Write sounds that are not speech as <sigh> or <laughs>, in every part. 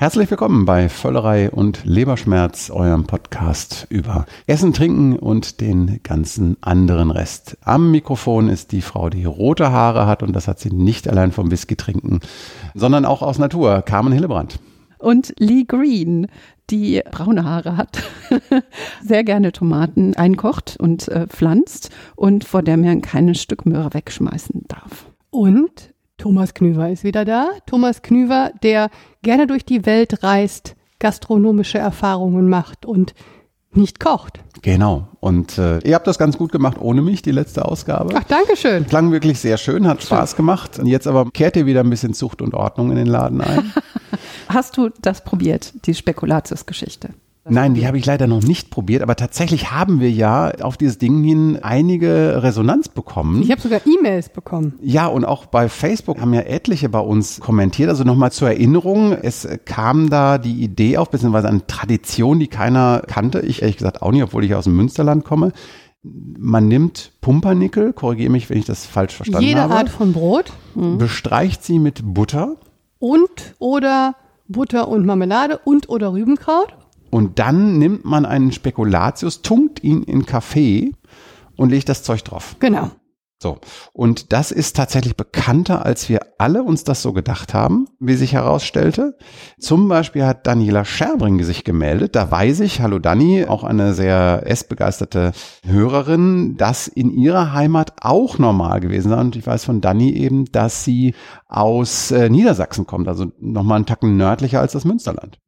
Herzlich willkommen bei Völlerei und Leberschmerz, eurem Podcast über Essen, Trinken und den ganzen anderen Rest. Am Mikrofon ist die Frau, die rote Haare hat und das hat sie nicht allein vom Whisky trinken, sondern auch aus Natur, Carmen Hillebrand. Und Lee Green, die braune Haare hat, <laughs> sehr gerne Tomaten einkocht und äh, pflanzt und vor der man kein Stück Möhre wegschmeißen darf. Und Thomas Knüver ist wieder da. Thomas Knüver, der gerne durch die Welt reist, gastronomische Erfahrungen macht und nicht kocht. Genau. Und äh, ihr habt das ganz gut gemacht ohne mich, die letzte Ausgabe. Ach, danke schön. Klang wirklich sehr schön, hat Spaß gemacht. Und jetzt aber kehrt ihr wieder ein bisschen Zucht und Ordnung in den Laden ein. <laughs> Hast du das probiert, die Spekulatius-Geschichte? Nein, die habe ich leider noch nicht probiert, aber tatsächlich haben wir ja auf dieses Ding hin einige Resonanz bekommen. Ich habe sogar E-Mails bekommen. Ja, und auch bei Facebook haben ja etliche bei uns kommentiert. Also nochmal zur Erinnerung, es kam da die Idee auf, beziehungsweise eine Tradition, die keiner kannte. Ich ehrlich gesagt auch nicht, obwohl ich aus dem Münsterland komme. Man nimmt Pumpernickel, korrigiere mich, wenn ich das falsch verstanden Jede habe. Art von Brot Mhm. Bestreicht sie mit Butter und oder Butter und Marmelade und oder Rübenkraut. Und dann nimmt man einen Spekulatius, tunkt ihn in Kaffee und legt das Zeug drauf. Genau. So. Und das ist tatsächlich bekannter, als wir alle uns das so gedacht haben, wie sich herausstellte. Zum Beispiel hat Daniela Scherbring sich gemeldet. Da weiß ich, hallo Dani, auch eine sehr essbegeisterte Hörerin, dass in ihrer Heimat auch normal gewesen sei. Und ich weiß von Dani eben, dass sie aus äh, Niedersachsen kommt, also nochmal einen Tacken nördlicher als das Münsterland.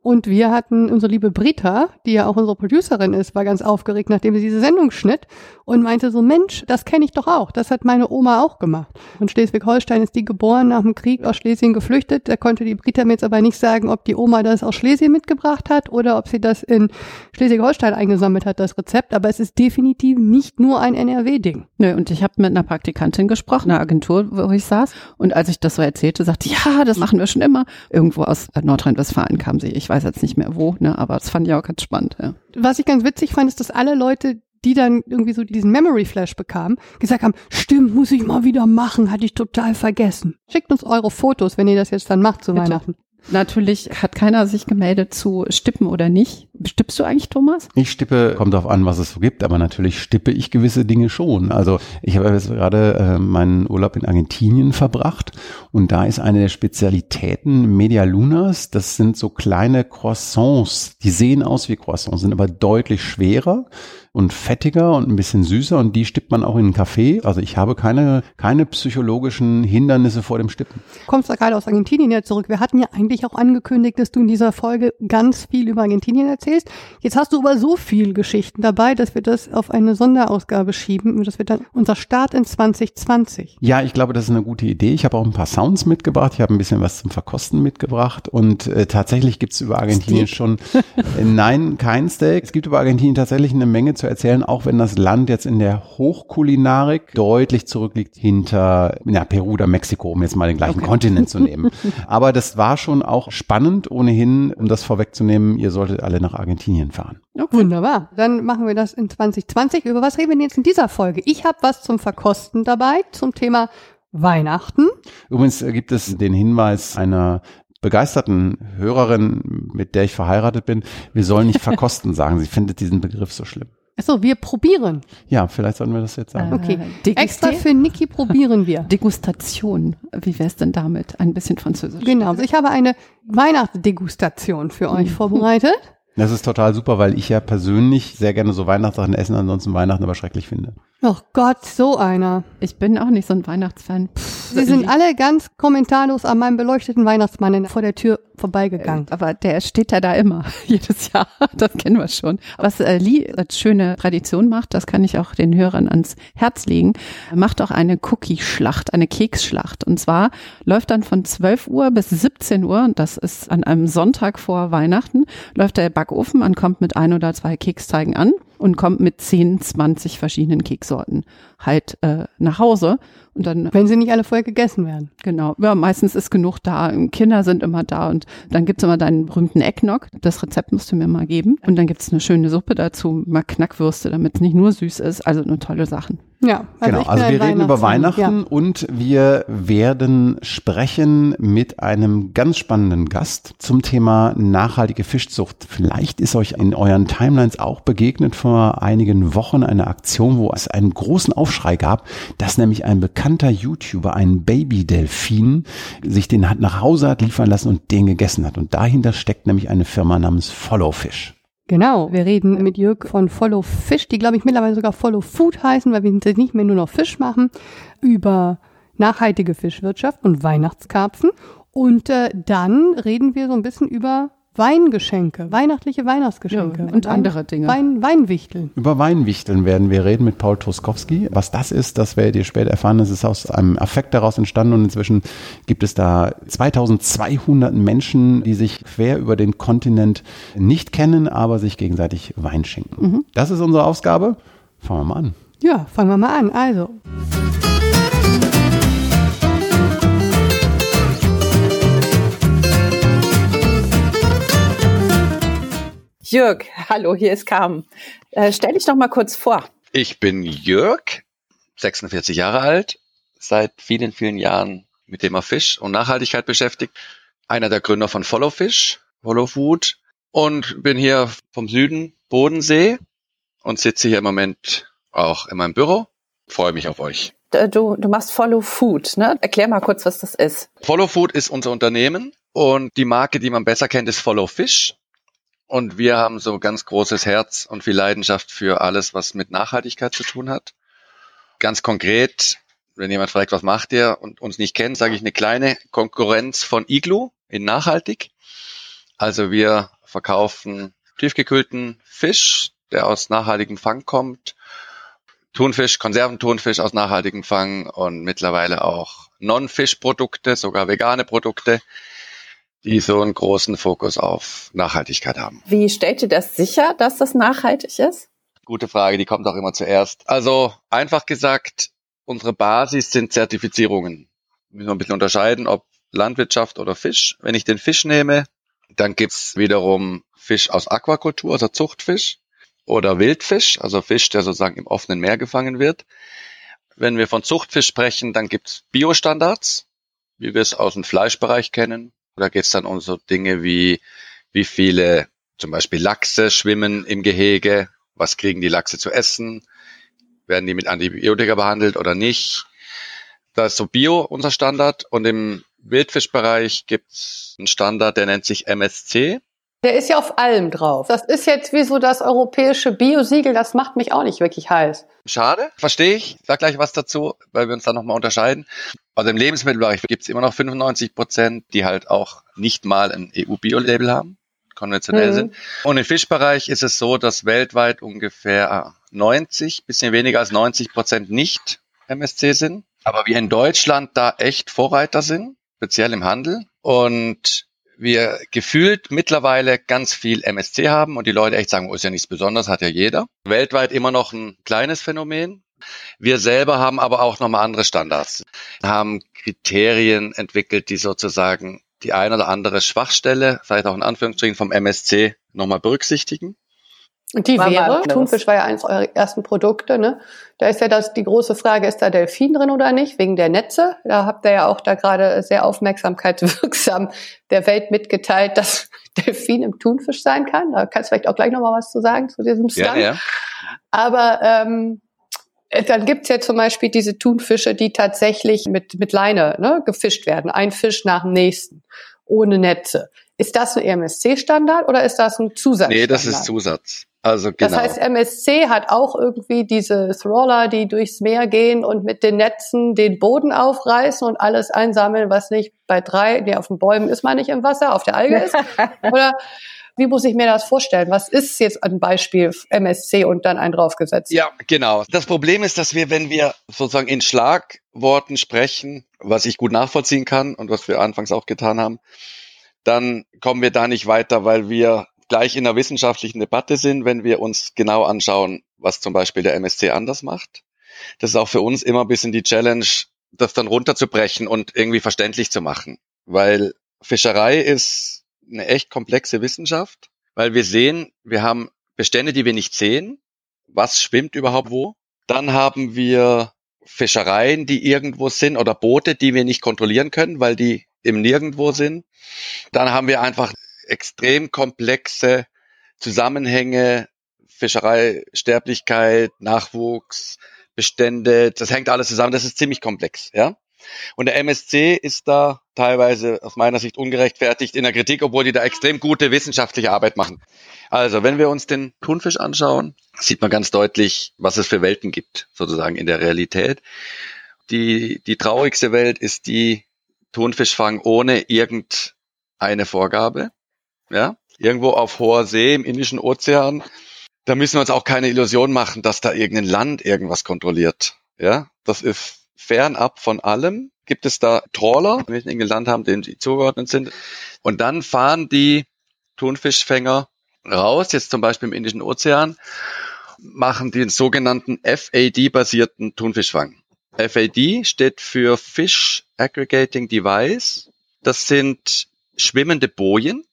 Und wir hatten unsere liebe Brita, die ja auch unsere Producerin ist, war ganz aufgeregt, nachdem sie diese Sendung schnitt und meinte so, Mensch, das kenne ich doch auch. Das hat meine Oma auch gemacht. Und Schleswig-Holstein ist die geboren, nach dem Krieg aus Schlesien geflüchtet. Da konnte die Brita mir jetzt aber nicht sagen, ob die Oma das aus Schlesien mitgebracht hat oder ob sie das in Schleswig-Holstein eingesammelt hat, das Rezept. Aber es ist definitiv nicht nur ein NRW-Ding. Nö, und ich habe mit einer Praktikantin gesprochen, einer Agentur, wo ich saß. Und als ich das so erzählte, sagte, ja, das machen wir schon immer. Irgendwo aus Nordrhein-Westfalen kam sie. Ich weiß jetzt nicht mehr wo, ne, aber das fand ich auch ganz spannend. Ja. Was ich ganz witzig fand, ist, dass alle Leute, die dann irgendwie so diesen Memory Flash bekamen, gesagt haben, stimmt, muss ich mal wieder machen, hatte ich total vergessen. Schickt uns eure Fotos, wenn ihr das jetzt dann macht zu Bitte. Weihnachten. Natürlich hat keiner sich gemeldet zu Stippen oder nicht. Stippst du eigentlich, Thomas? Ich stippe, kommt darauf an, was es so gibt, aber natürlich stippe ich gewisse Dinge schon. Also ich habe jetzt gerade äh, meinen Urlaub in Argentinien verbracht und da ist eine der Spezialitäten Media Lunas. Das sind so kleine Croissants. Die sehen aus wie Croissants, sind aber deutlich schwerer und fettiger und ein bisschen süßer und die stippt man auch in einen Kaffee. Also ich habe keine, keine psychologischen Hindernisse vor dem Stippen. Kommst da gerade aus Argentinien ja zurück. Wir hatten ja eigentlich auch angekündigt, dass du in dieser Folge ganz viel über Argentinien erzählst. Jetzt hast du aber so viel Geschichten dabei, dass wir das auf eine Sonderausgabe schieben. Und das wird dann unser Start in 2020. Ja, ich glaube, das ist eine gute Idee. Ich habe auch ein paar Sounds mitgebracht. Ich habe ein bisschen was zum Verkosten mitgebracht. Und äh, tatsächlich gibt es über Argentinien Steak? schon, äh, nein, kein Steak. Es gibt über Argentinien tatsächlich eine Menge zu erzählen, auch wenn das Land jetzt in der Hochkulinarik deutlich zurückliegt hinter ja, Peru oder Mexiko, um jetzt mal den gleichen Kontinent zu nehmen. <laughs> Aber das war schon auch spannend ohnehin, um das vorwegzunehmen. Ihr solltet alle nach Argentinien fahren. Wunderbar. Dann machen wir das in 2020. Über was reden wir denn jetzt in dieser Folge? Ich habe was zum Verkosten dabei, zum Thema Weihnachten. Übrigens äh, gibt es den Hinweis einer begeisterten Hörerin, mit der ich verheiratet bin, wir sollen nicht <laughs> verkosten sagen. Sie findet diesen Begriff so schlimm. Achso, wir probieren. Ja, vielleicht sollten wir das jetzt sagen. Okay. Äh, Extra für Niki probieren wir. <laughs> Degustation. Wie wär's denn damit? Ein bisschen Französisch. Genau. Also ich habe eine Weihnachtsdegustation für euch vorbereitet. Das ist total super, weil ich ja persönlich sehr gerne so Weihnachtssachen essen, ansonsten Weihnachten aber schrecklich finde. Oh Gott, so einer. Ich bin auch nicht so ein Weihnachtsfan. Sie sind alle ganz kommentarlos an meinem beleuchteten Weihnachtsmann vor der Tür vorbeigegangen. Aber der steht ja da immer, <laughs> jedes Jahr. Das kennen wir schon. Was äh, Lee als schöne Tradition macht, das kann ich auch den Hörern ans Herz legen, macht auch eine Cookie-Schlacht, eine Keksschlacht. Und zwar läuft dann von 12 Uhr bis 17 Uhr, und das ist an einem Sonntag vor Weihnachten, läuft der Backofen, man kommt mit ein oder zwei Keksteigen an. und kommt mit 10, 20 verschiedenen Keksorten halt äh, nach Hause. Und dann, Wenn sie nicht alle vorher gegessen werden. genau, ja, meistens ist genug da. Kinder sind immer da und dann gibt's immer deinen berühmten Eggnog. Das Rezept musst du mir mal geben. Und dann gibt's eine schöne Suppe dazu, mal Knackwürste, damit es nicht nur süß ist. Also nur tolle Sachen. Ja, genau, ich bin also wir reden über. Weihnachten und wir werden sprechen mit einem ganz spannenden Gast zum Thema nachhaltige Fischzucht. Vielleicht ist euch in euren Timelines auch begegnet vor einigen Wochen eine Aktion, wo es einen großen Aufschrei gab, dass nämlich ein bekannter YouTuber einen Baby-Delfin sich den hat nach Hause hat liefern lassen und den gegessen hat. Und dahinter steckt nämlich eine Firma namens Follow Fish. Genau, wir reden mit Jörg von Follow Fish, die glaube ich mittlerweile sogar Follow Food heißen, weil wir nicht mehr nur noch Fisch machen, über nachhaltige Fischwirtschaft und Weihnachtskarpfen. Und äh, dann reden wir so ein bisschen über Weingeschenke, weihnachtliche Weihnachtsgeschenke. Ja, und andere Dinge. Wein, Weinwichteln. Über Weinwichteln werden wir reden mit Paul Truskowski. Was das ist, das werdet ihr später erfahren. Das ist aus einem Affekt daraus entstanden und inzwischen gibt es da 2200 Menschen, die sich quer über den Kontinent nicht kennen, aber sich gegenseitig Wein schenken. Das ist unsere Ausgabe. Fangen wir mal an. Ja, fangen wir mal an. Also, Jörg, hallo, hier ist Carmen. Äh, stell dich doch mal kurz vor. Ich bin Jörg, 46 Jahre alt, seit vielen, vielen Jahren mit Thema Fisch und Nachhaltigkeit beschäftigt. Einer der Gründer von Follow Fish, Follow Food und bin hier vom Süden Bodensee und sitze hier im Moment auch in meinem Büro. Freue mich auf euch. Du, du machst Follow Food, ne? Erklär mal kurz, was das ist. Follow Food ist unser Unternehmen und die Marke, die man besser kennt, ist Follow Fish. Und wir haben so ganz großes Herz und viel Leidenschaft für alles, was mit Nachhaltigkeit zu tun hat. Ganz konkret, wenn jemand fragt, was macht ihr und uns nicht kennt, sage ich eine kleine Konkurrenz von Iglu in nachhaltig. Also wir verkaufen tiefgekühlten Fisch, der aus nachhaltigem Fang kommt, Thunfisch, Konserventhunfisch aus nachhaltigem Fang und mittlerweile auch Non-Fisch-Produkte, sogar vegane Produkte, die so einen großen Fokus auf Nachhaltigkeit haben. Wie stellt ihr das sicher, dass das nachhaltig ist? Gute Frage, die kommt auch immer zuerst. Also einfach gesagt, unsere Basis sind Zertifizierungen. Müssen wir ein bisschen unterscheiden, ob Landwirtschaft oder Fisch. Wenn ich den Fisch nehme, dann gibt's wiederum Fisch aus Aquakultur, also Zuchtfisch, oder Wildfisch, also Fisch, der sozusagen im offenen Meer gefangen wird. Wenn wir von Zuchtfisch sprechen, dann gibt's Biostandards, wie wir es aus dem Fleischbereich kennen. Da geht's dann um so Dinge wie, wie viele zum Beispiel Lachse schwimmen im Gehege, was kriegen die Lachse zu essen, werden die mit Antibiotika behandelt oder nicht. Da ist so Bio unser Standard und im Wildfischbereich gibt's einen Standard, der nennt sich MSC. Der ist ja auf allem drauf. Das ist jetzt wie so das europäische Biosiegel, das macht mich auch nicht wirklich heiß. Schade, verstehe ich. Sag gleich was dazu, weil wir uns da nochmal unterscheiden. Also im Lebensmittelbereich gibt's immer noch 95 Prozent, die halt auch nicht mal ein EU-Bio-Label haben, konventionell Mhm. sind. Und im Fischbereich ist es so, dass weltweit ungefähr 90, bisschen weniger als 90 Prozent nicht MSC sind. Aber wir in Deutschland da echt Vorreiter sind, speziell im Handel. Und wir gefühlt mittlerweile ganz viel MSC haben und die Leute echt sagen, oh, ist ja nichts Besonderes, hat ja jeder. Weltweit immer noch ein kleines Phänomen. Wir selber haben aber auch nochmal andere Standards, haben Kriterien entwickelt, die sozusagen die eine oder andere Schwachstelle, vielleicht auch in Anführungsstrichen vom MSC, nochmal berücksichtigen. Und die War wäre. Thunfisch war ja eines eurer ersten Produkte, ne? Da ist ja das, die große Frage, ist da Delfin drin oder nicht, wegen der Netze? Da habt ihr ja auch da gerade sehr aufmerksamkeitswirksam der Welt mitgeteilt, dass <laughs> Delfin im Thunfisch sein kann. Da kannst du vielleicht auch gleich nochmal was zu sagen zu diesem Stunt. Ja, ja. Aber ähm, äh, dann gibt's ja zum Beispiel diese Thunfische, die tatsächlich mit, mit Leine ne, gefischt werden. Ein Fisch nach dem nächsten, ohne Netze. Ist das ein EMSC-Standard oder ist das ein Zusatzstandard? Nee, das ist Zusatz. Also genau. Das heißt, MSC hat auch irgendwie diese Trawler, die durchs Meer gehen und mit den Netzen den Boden aufreißen und alles einsammeln, was nicht bei drei, nee, auf den Bäumen ist man nicht im Wasser, auf der Alge ist. <laughs> Oder wie muss ich mir das vorstellen? Was ist jetzt ein Beispiel MSC und dann ein draufgesetzt? Ja, genau. Das Problem ist, dass wir, wenn wir sozusagen in Schlagworten sprechen, was ich gut nachvollziehen kann und was wir anfangs auch getan haben, dann kommen wir da nicht weiter, weil wir gleich in einer wissenschaftlichen Debatte sind, wenn wir uns genau anschauen, was zum Beispiel der MSC anders macht. Das ist auch für uns immer ein bisschen die Challenge, das dann runterzubrechen und irgendwie verständlich zu machen. Weil Fischerei ist eine echt komplexe Wissenschaft, weil wir sehen, wir haben Bestände, die wir nicht sehen. Was schwimmt überhaupt wo? Dann haben wir Fischereien, die irgendwo sind oder Boote, die wir nicht kontrollieren können, weil die im Nirgendwo sind. Dann haben wir einfach extrem komplexe Zusammenhänge, Fischerei, Sterblichkeit, Nachwuchs, Bestände, das hängt alles zusammen, das ist ziemlich komplex, ja. Und der MSC ist da teilweise aus meiner Sicht ungerechtfertigt in der Kritik, obwohl die da extrem gute wissenschaftliche Arbeit machen. Also, wenn wir uns den Thunfisch anschauen, sieht man ganz deutlich, was es für Welten gibt, sozusagen in der Realität. Die, die traurigste Welt ist die Thunfischfang ohne irgendeine Vorgabe. Ja, irgendwo auf hoher See im Indischen Ozean. Da müssen wir uns auch keine Illusion machen, dass da irgendein Land irgendwas kontrolliert. Ja, das ist fernab von allem. Gibt es da Trawler, wenn wir irgendein Land haben, denen sie zugeordnet sind. Und dann fahren die Thunfischfänger raus, jetzt zum Beispiel im Indischen Ozean, machen den sogenannten FAD-basierten Thunfischfang. FAD steht für Fish Aggregating Device. Das sind schwimmende Bojen.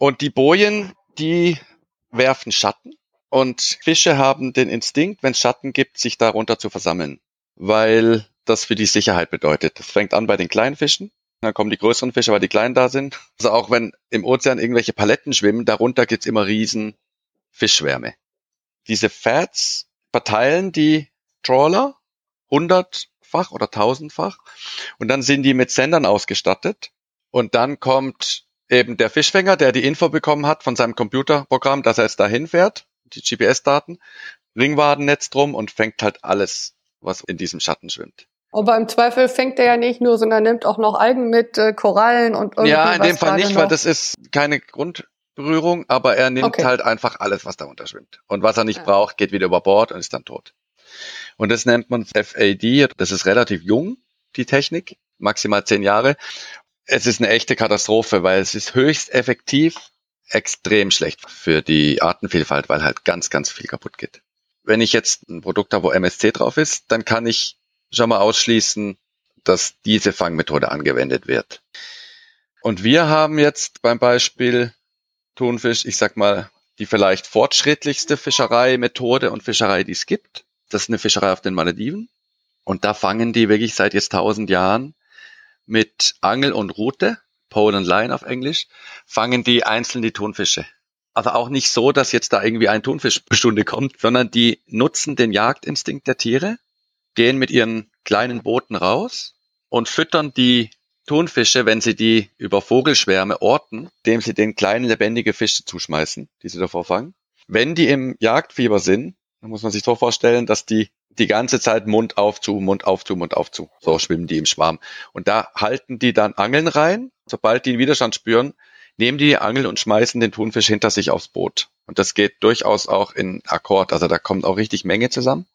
Und die Bojen, die werfen Schatten. Und Fische haben den Instinkt, wenn es Schatten gibt, sich darunter zu versammeln. Weil das für die Sicherheit bedeutet. Das fängt an bei den kleinen Fischen. Dann kommen die größeren Fische, weil die kleinen da sind. Also auch wenn im Ozean irgendwelche Paletten schwimmen, darunter gibt's immer riesen Fischschwärme. Diese Fats verteilen die Trawler hundertfach oder tausendfach und dann sind die mit Sendern ausgestattet und dann kommt eben der Fischfänger, der die Info bekommen hat von seinem Computerprogramm, dass er jetzt dahin fährt, die GPS-Daten, Ringwadennetz drum und fängt halt alles, was in diesem Schatten schwimmt. Aber im Zweifel fängt er ja nicht nur, sondern nimmt auch noch Algen mit, äh, Korallen und irgendwie Ja, in dem Fall nicht, noch. weil das ist keine Grundberührung, aber er nimmt Okay. halt einfach alles, was darunter schwimmt. Und was er nicht Ja. braucht, geht wieder über Bord und ist dann tot. Und das nennt man FAD. Das ist relativ jung, die Technik, maximal zehn Jahre. Es ist eine echte Katastrophe, weil es ist höchst effektiv, extrem schlecht für die Artenvielfalt, weil halt ganz, ganz viel kaputt geht. Wenn ich jetzt ein Produkt habe, wo MSC drauf ist, dann kann ich schon mal ausschließen, dass diese Fangmethode angewendet wird. Und wir haben jetzt beim Beispiel Thunfisch, ich sag mal, die vielleicht fortschrittlichste Fischereimethode und Fischerei, die es gibt. Das ist eine Fischerei auf den Malediven. Und da fangen die wirklich seit jetzt tausend Jahren mit Angel und Rute, Pole and Line auf Englisch, fangen die einzeln die Thunfische. Also auch nicht so, dass jetzt da irgendwie ein Thunfisch pro Stunde kommt, sondern die nutzen den Jagdinstinkt der Tiere, gehen mit ihren kleinen Booten raus und füttern die Thunfische, wenn sie die über Vogelschwärme orten, indem sie den kleinen lebendige Fische zuschmeißen, die sie davor fangen. Wenn die im Jagdfieber sind, dann muss man sich so vorstellen, dass die die ganze Zeit Mund auf zu, Mund auf zu, Mund auf zu. So schwimmen die im Schwarm. Und da halten die dann Angeln rein. Sobald die einen Widerstand spüren, nehmen die die Angel und schmeißen den Thunfisch hinter sich aufs Boot. Und das geht durchaus auch in Akkord. Also da kommt auch richtig Menge zusammen.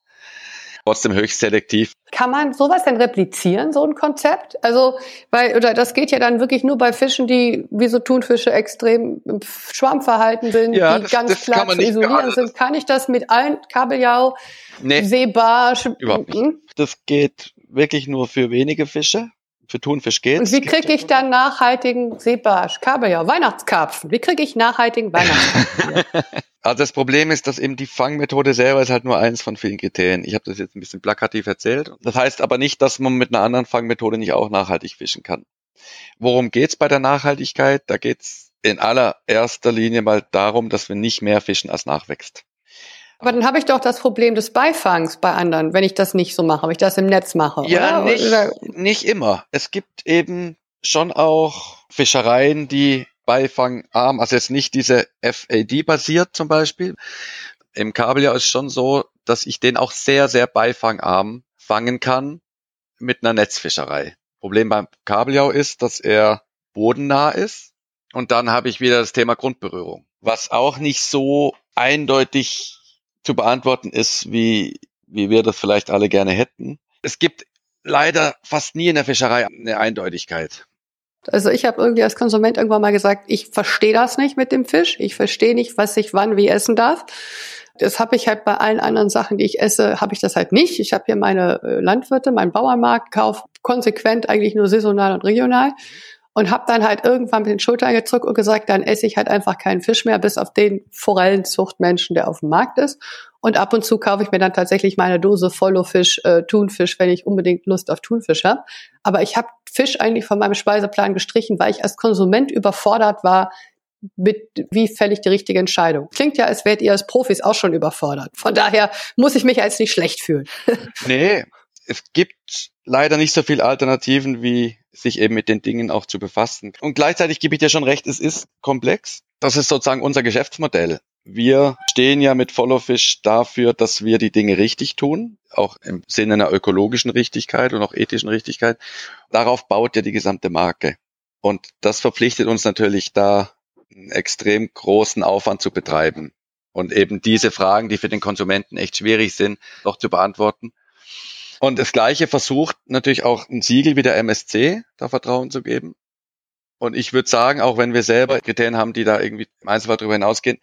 Trotzdem höchst selektiv. Kann man sowas denn replizieren, so ein Konzept? Also, weil, oder das geht ja dann wirklich nur bei Fischen, die wie so Thunfische extrem im Schwarmverhalten sind, Ja, die das- ganz das klar zu isolieren sind. Kann ich das mit allen Kabeljau, Nee, Seebarsch? Überhaupt nicht. Mhm. das geht wirklich nur für wenige Fische. Für Thunfisch geht's. Und wie kriege ich dann nachhaltigen Seebarsch, Kabeljau, Weihnachtskarpfen? Wie kriege ich nachhaltigen Weihnachtskarpfen? <laughs> Also das Problem ist, dass eben die Fangmethode selber ist halt nur eins von vielen Kriterien. Ich habe das jetzt ein bisschen plakativ erzählt. Das heißt aber nicht, dass man mit einer anderen Fangmethode nicht auch nachhaltig fischen kann. Worum geht's bei der Nachhaltigkeit? Da geht's in allererster Linie mal darum, dass wir nicht mehr fischen, als nachwächst. Aber dann habe ich doch das Problem des Beifangs bei anderen, wenn ich das nicht so mache, wenn ich das im Netz mache. Ja, oder? nicht, Oder, nicht immer. Es gibt eben schon auch Fischereien, die beifangarm, also jetzt nicht diese FAD basiert zum Beispiel. Im Kabeljau ist schon so, dass ich den auch sehr, sehr beifangarm fangen kann mit einer Netzfischerei. Problem beim Kabeljau ist, dass er bodennah ist und dann habe ich wieder das Thema Grundberührung, was auch nicht so eindeutig zu beantworten ist, wie, wie wir das vielleicht alle gerne hätten. Es gibt leider fast nie in der Fischerei eine Eindeutigkeit. Also ich habe irgendwie als Konsument irgendwann mal gesagt, ich verstehe das nicht mit dem Fisch. Ich verstehe nicht, was ich wann wie essen darf. Das habe ich halt bei allen anderen Sachen, die ich esse, habe ich das halt nicht. Ich habe hier meine äh, Landwirte, meinen Bauernmarkt, kauf konsequent eigentlich nur saisonal und regional und habe dann halt irgendwann mit den Schultern gezuckt und gesagt, dann esse ich halt einfach keinen Fisch mehr, bis auf den Forellenzuchtmenschen, der auf dem Markt ist. Und ab und zu kaufe ich mir dann tatsächlich meine Dose Followfisch, äh, Thunfisch, wenn ich unbedingt Lust auf Thunfisch habe. Aber ich habe Fisch eigentlich von meinem Speiseplan gestrichen, weil ich als Konsument überfordert war, mit wie fällig die richtige Entscheidung. Klingt ja, als wärt ihr als Profis auch schon überfordert. Von daher muss ich mich als nicht schlecht fühlen. <laughs> nee, es gibt leider nicht so viele Alternativen, wie sich eben mit den Dingen auch zu befassen. Und gleichzeitig gebe ich dir schon recht, es ist komplex. Das ist sozusagen unser Geschäftsmodell. Wir stehen ja mit Followfish dafür, dass wir die Dinge richtig tun, auch im Sinne einer ökologischen Richtigkeit und auch ethischen Richtigkeit. Darauf baut ja die gesamte Marke. Und das verpflichtet uns natürlich da einen extrem großen Aufwand zu betreiben und eben diese Fragen, die für den Konsumenten echt schwierig sind, noch zu beantworten. Und das Gleiche versucht natürlich auch ein Siegel wie der MSC da Vertrauen zu geben. Und ich würde sagen, auch wenn wir selber Kriterien haben, die da irgendwie im Einzelfall darüber hinausgehen,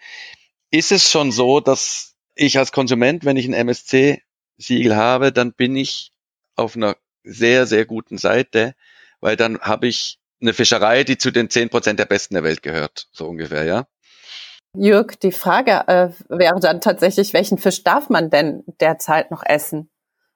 ist es schon so, dass ich als Konsument, wenn ich ein MSC-Siegel habe, dann bin ich auf einer sehr, sehr guten Seite, weil dann habe ich eine Fischerei, die zu den zehn Prozent der besten der Welt gehört, so ungefähr, ja. Jörg, die Frage äh, wäre dann tatsächlich, welchen Fisch darf man denn derzeit noch essen?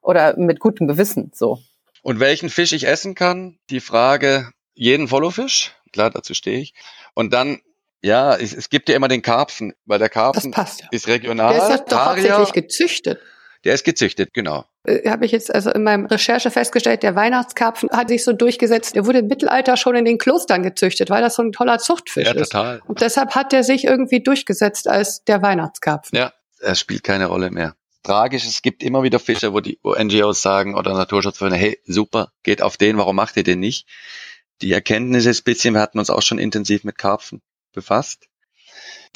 Oder mit gutem Gewissen so? Und welchen Fisch ich essen kann? Die Frage, jeden Followfisch, klar, dazu stehe ich. Und dann, ja, es, es gibt ja immer den Karpfen, weil der Karpfen ja. ist regional. Der ist doch hauptsächlich gezüchtet. Der ist gezüchtet, genau. Äh, Habe ich jetzt also in meinem Recherche festgestellt, der Weihnachtskarpfen hat sich so durchgesetzt. Der wurde im Mittelalter schon in den Klostern gezüchtet, weil das so ein toller Zuchtfisch ja, ist. total. Und deshalb hat der sich irgendwie durchgesetzt als der Weihnachtskarpfen. Ja, er spielt keine Rolle mehr. Tragisch, es gibt immer wieder Fische, wo die wo NGOs sagen oder Naturschutzvereine, hey, super, geht auf den, warum macht ihr den nicht? Die Erkenntnis ist ein bisschen, wir hatten uns auch schon intensiv mit Karpfen befasst.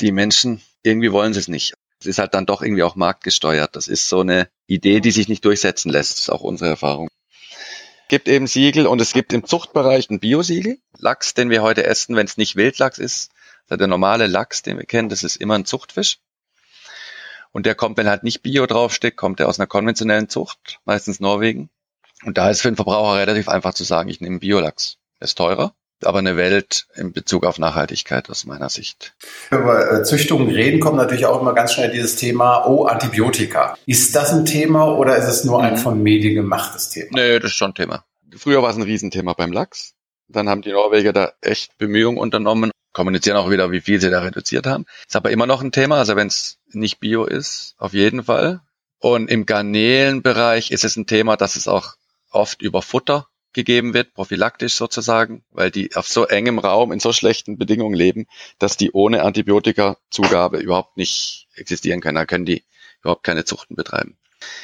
Die Menschen, irgendwie wollen sie es nicht. Es ist halt dann doch irgendwie auch marktgesteuert. Das ist so eine Idee, die sich nicht durchsetzen lässt. Das ist auch unsere Erfahrung. Es gibt eben Siegel und es gibt im Zuchtbereich ein Biosiegel. Lachs, den wir heute essen, wenn es nicht Wildlachs ist, also der normale Lachs, den wir kennen, das ist immer ein Zuchtfisch. Und der kommt, wenn halt nicht Bio draufsteht, kommt der aus einer konventionellen Zucht, meistens Norwegen. Und da ist für den Verbraucher relativ einfach zu sagen, ich nehme Biolachs. Der ist teurer, aber eine Welt in Bezug auf Nachhaltigkeit aus meiner Sicht. Über äh, Züchtung reden kommt natürlich auch immer ganz schnell dieses Thema, oh, Antibiotika. Ist das ein Thema oder ist es nur ein von Medien gemachtes Thema? Nee, das ist schon ein Thema. Früher war es ein Riesenthema beim Lachs. Dann haben die Norweger da echt Bemühungen unternommen, kommunizieren auch wieder, wie viel sie da reduziert haben. Ist aber immer noch ein Thema, also wenn es nicht Bio ist, auf jeden Fall. Und im Garnelenbereich ist es ein Thema, dass es auch oft über Futter gegeben wird, prophylaktisch sozusagen, weil die auf so engem Raum in so schlechten Bedingungen leben, dass die ohne Antibiotikazugabe überhaupt nicht existieren können. Da können die überhaupt keine Zuchten betreiben.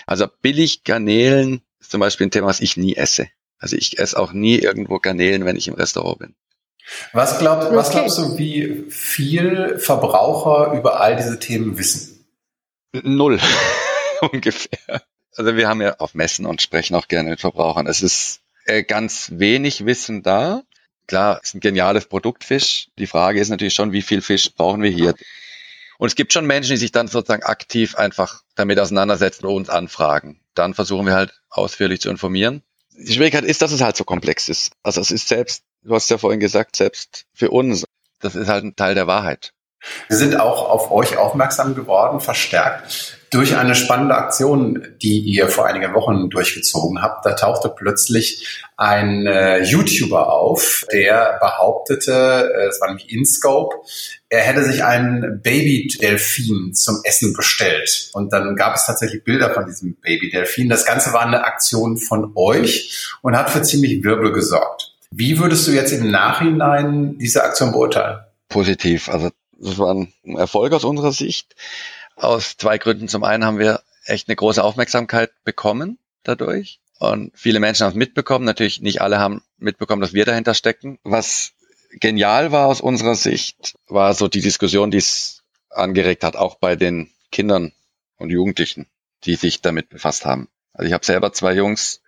Also billig Garnelen ist zum Beispiel ein Thema, was ich nie esse. Also ich esse auch nie irgendwo Garnelen, wenn ich im Restaurant bin. Was, glaubt, was glaubst du, wie viel Verbraucher über all diese Themen wissen? Null <laughs> ungefähr. Also wir haben ja auf Messen und sprechen auch gerne mit Verbrauchern. Es ist äh, ganz wenig Wissen da. Klar, es ist ein geniales Produktfisch. Die Frage ist natürlich schon, wie viel Fisch brauchen wir hier? Und es gibt schon Menschen, die sich dann sozusagen aktiv einfach damit auseinandersetzen und uns anfragen. Dann versuchen wir halt ausführlich zu informieren. Die Schwierigkeit ist, dass es halt so komplex ist. Also es ist selbst, du hast ja vorhin gesagt, selbst für uns, das ist halt ein Teil der Wahrheit. Wir sind auch auf euch aufmerksam geworden, verstärkt durch eine spannende Aktion, die ihr vor einigen Wochen durchgezogen habt. Da tauchte plötzlich ein äh, YouTuber auf, der behauptete, äh, es war nämlich InScope, er hätte sich einen Baby-Delfin zum Essen bestellt. Und dann gab es tatsächlich Bilder von diesem Baby-Delfin. Das Ganze war eine Aktion von euch und hat für ziemlich Wirbel gesorgt. Wie würdest du jetzt im Nachhinein diese Aktion beurteilen? Positiv. Also das war ein Erfolg aus unserer Sicht. Aus zwei Gründen. Zum einen haben wir echt eine große Aufmerksamkeit bekommen dadurch. Und viele Menschen haben es mitbekommen. Natürlich nicht alle haben mitbekommen, dass wir dahinter stecken. Was genial war aus unserer Sicht, war so die Diskussion, die es angeregt hat, auch bei den Kindern und Jugendlichen, die sich damit befasst haben. Also ich habe selber zwei Jungs,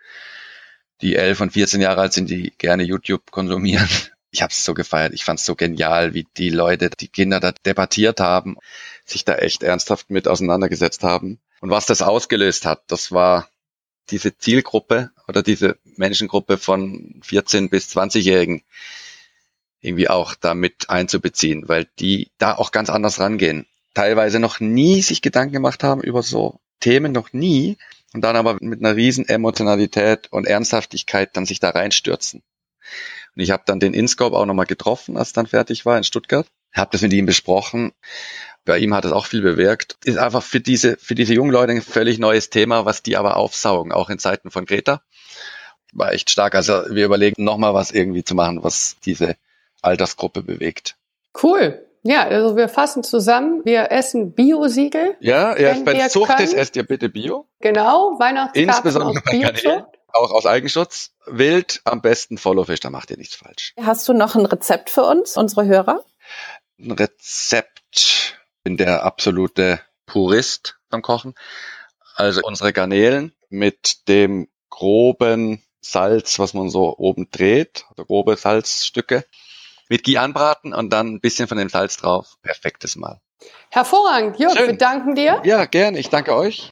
die elf und 14 Jahre alt sind, die gerne YouTube konsumieren. <laughs> ich habe es so gefeiert. Ich fand es so genial, wie die Leute, die Kinder da debattiert haben, sich da echt ernsthaft mit auseinandergesetzt haben. Und was das ausgelöst hat, das war diese Zielgruppe oder diese Menschengruppe von 14 bis 20-Jährigen irgendwie auch damit einzubeziehen, weil die da auch ganz anders rangehen. Teilweise noch nie sich Gedanken gemacht haben über so Themen, noch nie. Und dann aber mit einer riesen Emotionalität und Ernsthaftigkeit dann sich da reinstürzen. Und ich habe dann den Inscope auch nochmal getroffen, als dann fertig war in Stuttgart. Habe das mit ihm besprochen. Bei ihm hat es auch viel bewirkt. Ist einfach für diese, für diese jungen Leute ein völlig neues Thema, was die aber aufsaugen, auch in Zeiten von Greta. War echt stark. Also wir überlegen nochmal was irgendwie zu machen, was diese Altersgruppe bewegt. Cool. Ja, also wir fassen zusammen, wir essen Bio-Siegel. Ja, erst Wenn bei ihr Zucht ist, könnt. esst ihr bitte Bio. Genau, Weihnachtskarten Insbesondere aus bei Garnelen, Biozucht. auch aus Eigenschutz. Wild, am besten Followfish, da macht ihr nichts falsch. Hast du noch ein Rezept für uns, unsere Hörer? Ein Rezept. Bin der absolute Purist beim Kochen. Also unsere Garnelen mit dem groben Salz, was man so oben dreht, also grobe Salzstücke, mit Ghee anbraten und dann ein bisschen von dem Salz drauf. Perfektes Mal. Hervorragend. Jörg, Schön. wir danken dir. Ja, gerne. Ich danke euch.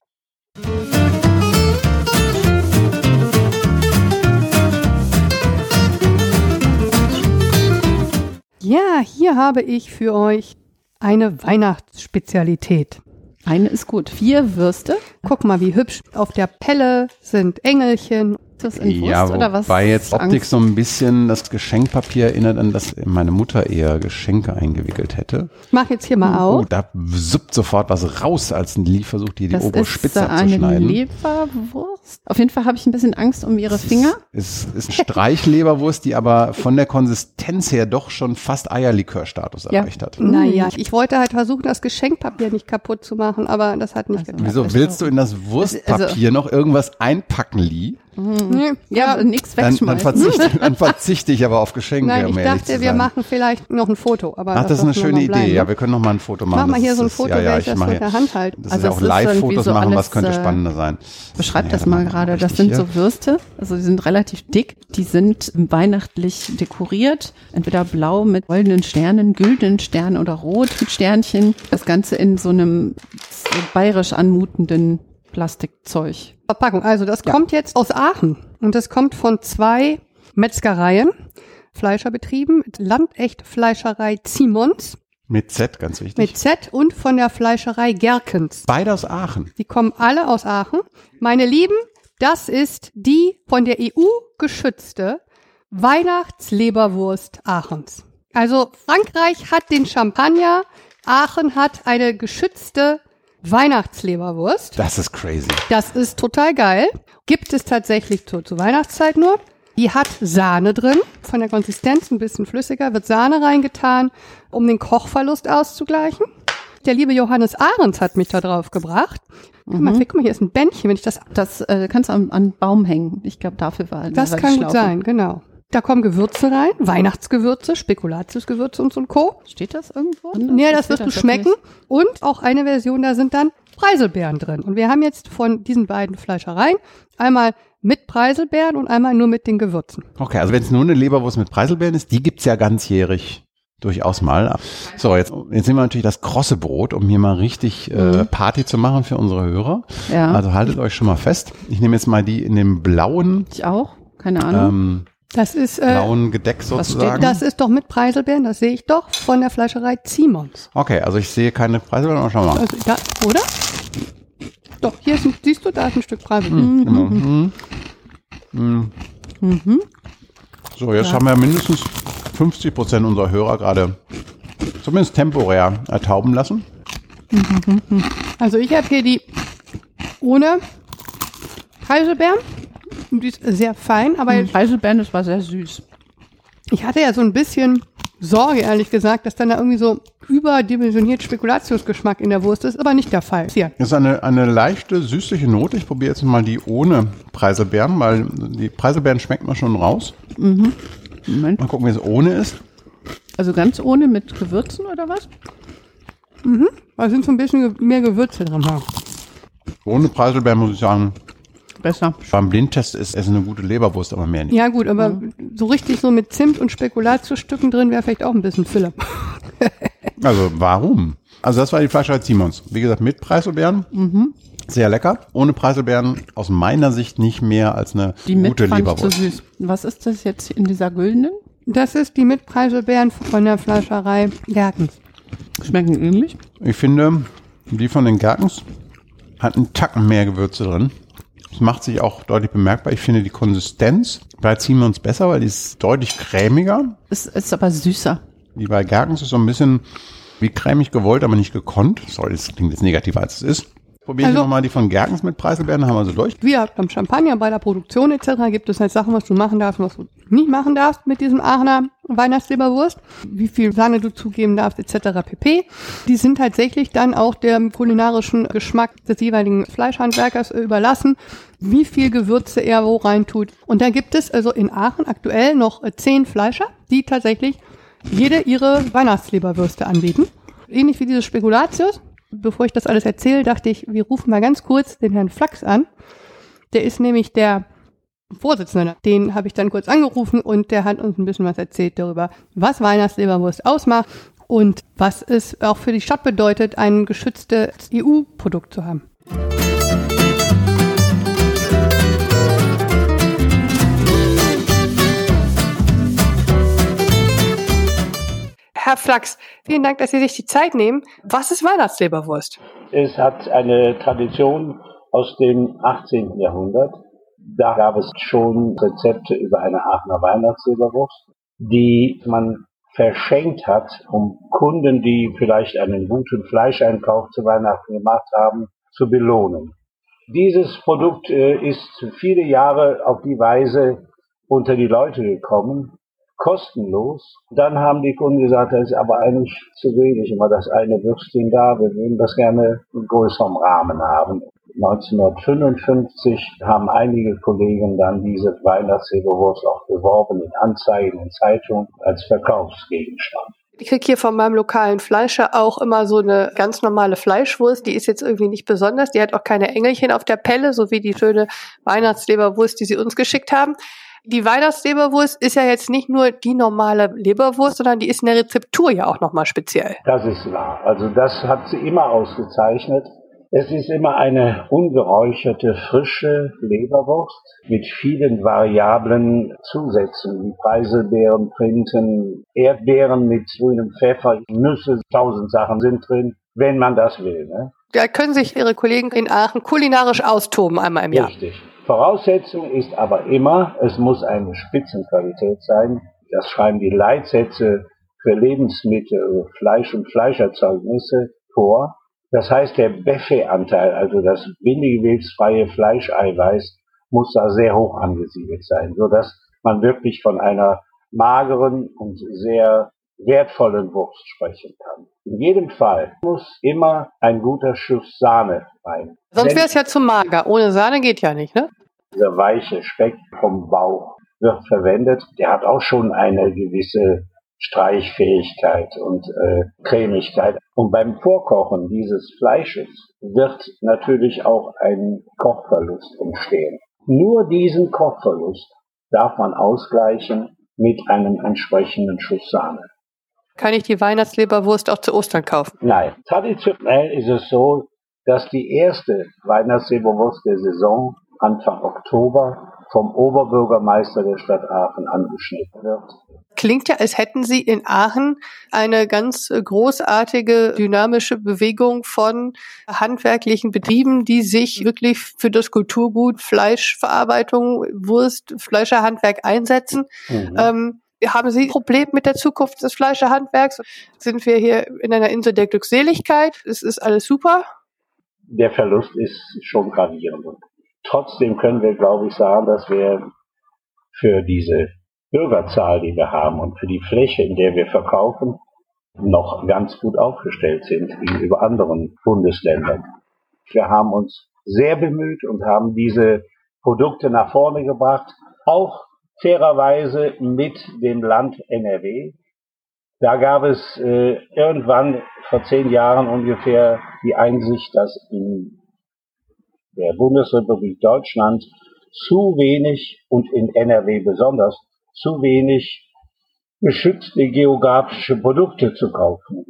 Ja, hier habe ich für euch eine Weihnachtsspezialität. Eine ist gut. Vier Würste. Guck mal, wie hübsch. Auf der Pelle sind Engelchen. Ist das in Wurst Ja, oder was? wobei jetzt Optik Angst? so ein bisschen das Geschenkpapier erinnert an das meine Mutter eher Geschenke eingewickelt hätte. Ich mache jetzt hier mal Oh, auf. da suppt sofort was raus, als ein Lie versucht, hier die das obere ist Spitze äh, eine abzuschneiden. Leberwurst. Auf jeden Fall habe ich ein bisschen Angst um ihre Finger. Es ist eine Streichleberwurst, die aber von der Konsistenz her doch schon fast Eierlikörstatus Ja. erreicht hat. Naja, ich wollte halt versuchen, das Geschenkpapier nicht kaputt zu machen, aber das hat nicht Also, geklappt. Wieso willst du in das Wurstpapier noch irgendwas einpacken, Lie? Nee, Ja, nichts Dann, dann, wegschmeißen. verzichte, <laughs> dann verzichte ich aber auf Geschenke, Nein, ich dachte, wir machen vielleicht noch ein Foto. Aber Ach, das ist eine schöne bleiben, Idee. Ja, ne? wir können noch mal ein Foto machen. Mach mal Das hier ist- so ein das- Foto, ja, ja, ich ich das mit der Hand halte. Das Also ist ja auch Live-Fotos so machen, was könnte äh, spannender sein. Beschreib Ja, das dann mal gerade. Das sind so Würste, also die sind relativ dick. Die sind weihnachtlich dekoriert, entweder blau mit goldenen Sternen, güldenen Sternen oder rot mit Sternchen. Das Ganze in so einem bayerisch anmutenden Plastikzeug. Verpackung. Also das Ja. kommt jetzt aus Aachen und das kommt von zwei Metzgereien, Fleischerbetrieben, Landecht Fleischerei Simons Mit Z, ganz wichtig. mit Z und von der Fleischerei Gerkens. Beide aus Aachen. Die kommen alle aus Aachen. Meine Lieben, das ist die von der EU geschützte Weihnachtsleberwurst Aachens. Also Frankreich hat den Champagner, Aachen hat eine geschützte Weihnachtsleberwurst. Das ist crazy. Das ist total geil. Gibt es tatsächlich zur, zur Weihnachtszeit nur. Die hat Sahne drin, von der Konsistenz ein bisschen flüssiger, wird Sahne reingetan, um den Kochverlust auszugleichen. Der liebe Johannes Ahrens hat mich da drauf gebracht. Guck, mal, guck mal, hier ist ein Bändchen, wenn ich das. Das äh, kannst du an, an Baum hängen. Ich glaube, dafür war Das die kann gut sein, genau. Da kommen Gewürze rein, Weihnachtsgewürze, Spekulatiusgewürze und so ein Co. Steht das irgendwo? Nee, das wirst du schmecken. Und auch eine Version, da sind dann Preiselbeeren drin. Und wir haben jetzt von diesen beiden Fleischereien einmal mit Preiselbeeren und einmal nur mit den Gewürzen. Okay, also wenn es nur eine Leberwurst mit Preiselbeeren ist, die gibt's ja ganzjährig durchaus mal. So, jetzt, jetzt nehmen wir natürlich das krosse Brot, um hier mal richtig äh, Party zu machen für unsere Hörer. Ja. Also haltet euch schon mal fest. Ich nehme jetzt mal die in dem blauen, Ich auch. Keine Ahnung. ähm, Das ist, äh, blauen Gedeck sozusagen. das ist doch mit Preiselbeeren, das sehe ich doch, von der Fleischerei Simons. Okay, also ich sehe keine Preiselbeeren, aber schauen wir mal. Also da, oder? Doch, hier ist ein, siehst du, da ist ein Stück Preiselbeeren. Genau. Mhm. Mhm. Mhm. So, jetzt haben wir mindestens 50 Prozent unserer Hörer gerade zumindest temporär ertauben lassen. Also ich habe hier die ohne Preiselbeeren. Die ist sehr fein, aber Mhm. Preiselbeeren, das war sehr süß. ich hatte ja so ein bisschen Sorge, ehrlich gesagt, dass dann da irgendwie so überdimensioniert Spekulatiusgeschmack in der Wurst ist, aber nicht der Fall. Hier. Das ist eine, eine leichte, süßliche Note. Ich probiere jetzt mal die ohne Preiselbeeren, weil die Preiselbeeren schmeckt man schon raus. Moment. Mal gucken, wie es ohne ist. Also ganz ohne mit Gewürzen oder was? Da sind so ein bisschen mehr Gewürze drin. Ohne Preiselbeeren muss ich sagen, besser. Beim Blindtest ist es eine gute Leberwurst, aber mehr nicht. Ja gut, aber so richtig so mit Zimt und Spekulatiusstücken drin wäre vielleicht auch ein bisschen Filler. <laughs> Also warum? Also das war die Fleischerei Simons. Wie gesagt, mit Preiselbeeren. Sehr lecker. Ohne Preiselbeeren aus meiner Sicht nicht mehr als eine Die mit gute zu Leberwurst. süß. Was ist das jetzt in dieser güldenen? Das ist die mit Preiselbeeren von der Fleischerei Gerkens. Schmecken ähnlich. Ich finde, die von den Gerkens hat einen Tacken mehr Gewürze drin. Das macht sich auch deutlich bemerkbar. Ich finde die Konsistenz bei Simons besser, weil die ist deutlich cremiger. Es ist aber süßer. Die bei Gerkens ist so ein bisschen wie cremig gewollt, aber nicht gekonnt. Sorry, das klingt jetzt negativer, als es ist. Probieren Sie Also- nochmal die von Gerkens mit Preiselbeeren, haben wir sie durch. Wir beim Champagner, bei der Produktion etc. gibt es halt Sachen, was du machen darfst und was du nicht machen darfst mit diesem Aachener Weihnachtsleberwurst. Wie viel Sahne du zugeben darfst etc. pp. Die sind tatsächlich dann auch dem kulinarischen Geschmack des jeweiligen Fleischhandwerkers äh, überlassen, wie viel Gewürze er wo reintut. Und da gibt es also in Aachen aktuell noch äh, zehn Fleischer, die tatsächlich jede ihre Weihnachtsleberwürste anbieten. Ähnlich wie dieses Spekulatius. Bevor ich das alles erzähle, dachte ich, wir rufen mal ganz kurz den Herrn Flachs an. Der ist nämlich der Vorsitzende. Den habe ich dann kurz angerufen und der hat uns ein bisschen was erzählt darüber, was Weihnachtsleberwurst ausmacht und was es auch für die Stadt bedeutet, ein geschütztes EU-Produkt zu haben. Herr Flachs, vielen Dank, dass Sie sich die Zeit nehmen. Was ist Weihnachtsleberwurst? Es hat eine Tradition aus dem 18. Jahrhundert. Da gab es schon Rezepte über eine Aachener Weihnachtsleberwurst, die man verschenkt hat, um Kunden, die vielleicht einen guten Fleischeinkauf zu Weihnachten gemacht haben, zu belohnen. Dieses Produkt äh, ist viele Jahre auf die Weise unter die Leute gekommen, kostenlos. Dann haben die Kunden gesagt, das ist aber eigentlich zu wenig, immer das eine Würstchen da, wir würden das gerne in größerem Rahmen haben. 1955 haben einige Kollegen dann diese Weihnachtsleberwurst auch beworben in Anzeigen, in Zeitungen als Verkaufsgegenstand. Ich krieg hier von meinem lokalen Fleischer auch immer so eine ganz normale Fleischwurst. Die ist jetzt irgendwie nicht besonders. Die hat auch keine Engelchen auf der Pelle, so wie die schöne Weihnachtsleberwurst, die sie uns geschickt haben. Die Weihnachtsleberwurst ist ja jetzt nicht nur die normale Leberwurst, sondern die ist in der Rezeptur ja auch nochmal speziell. Das ist wahr. Also das hat sie immer ausgezeichnet. Es ist immer eine ungeräucherte, frische Leberwurst mit vielen variablen Zusätzen wie Preiselbeeren, Printen, Erdbeeren mit grünem Pfeffer, Nüsse, tausend Sachen sind drin, wenn man das will. Ne? Da können sich Ihre Kollegen in Aachen kulinarisch austoben einmal im Jahr. Richtig. Voraussetzung ist aber immer, es muss eine Spitzenqualität sein. Das schreiben die Leitsätze für Lebensmittel, Fleisch und Fleischerzeugnisse vor. Das heißt, der Beffe-Anteil, also das bindegewebsfreie Fleischeiweiß, muss da sehr hoch angesiedelt sein, sodass man wirklich von einer mageren und sehr wertvollen Wurst sprechen kann. In jedem Fall muss immer ein guter Schuss Sahne rein. Sonst wäre es ja zu mager. Ohne Sahne geht ja nicht, ne? dieser weiche Speck vom Bauch wird verwendet. Der hat auch schon eine gewisse Streichfähigkeit und äh, Cremigkeit. Und beim Vorkochen dieses Fleisches wird natürlich auch ein Kochverlust entstehen. Nur diesen Kochverlust darf man ausgleichen mit einem entsprechenden Schuss Sahne. Kann ich die Weihnachtsleberwurst auch zu Ostern kaufen? Nein, traditionell ist es so, dass die erste Weihnachtsleberwurst der Saison Anfang Oktober vom Oberbürgermeister der Stadt Aachen angeschnitten wird. Klingt ja, als hätten Sie in Aachen eine ganz großartige, dynamische Bewegung von handwerklichen Betrieben, die sich wirklich für das Kulturgut Fleischverarbeitung, Wurst, Fleischerhandwerk einsetzen. Mhm. Ähm, haben Sie ein Problem mit der Zukunft des Fleischerhandwerks? Sind wir hier in einer Insel der Glückseligkeit? Es ist alles super? Der Verlust ist schon gravierend. Trotzdem können wir, glaube ich, sagen, dass wir für diese Bürgerzahl, die wir haben und für die Fläche, in der wir verkaufen, noch ganz gut aufgestellt sind gegenüber anderen Bundesländern. Wir haben uns sehr bemüht und haben diese Produkte nach vorne gebracht, auch fairerweise mit dem Land NRW. Da gab es äh, irgendwann vor zehn Jahren ungefähr die Einsicht, dass in der Bundesrepublik Deutschland zu wenig und in NRW besonders zu wenig geschützte geografische Produkte zu kaufen.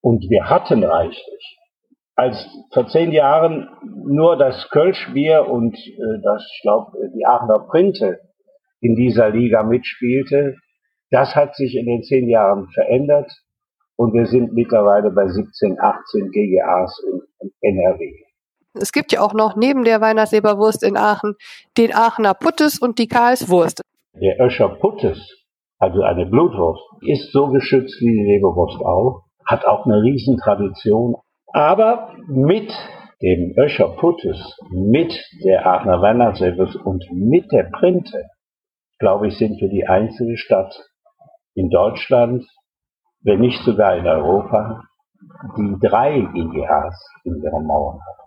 Und wir hatten reichlich. Als vor zehn Jahren nur das Kölschbier und äh, das, ich glaube, die Aachener Printe in dieser Liga mitspielte, das hat sich in den zehn Jahren verändert und wir sind mittlerweile bei 17, 18 GGAs in, NRW. Es gibt ja auch noch neben der Weihnachtsleberwurst in Aachen den Aachener Puttes und die Karlswurst. Der Öscher Puttes, also eine Blutwurst, ist so geschützt wie die Leberwurst auch, hat auch eine Riesentradition. Aber mit dem Öscher Puttes, mit der Aachener Weihnachtsleberwurst und mit der Printe, glaube ich, sind wir die einzige Stadt in Deutschland, wenn nicht sogar in Europa, die drei GGAs in ihren Mauern hat.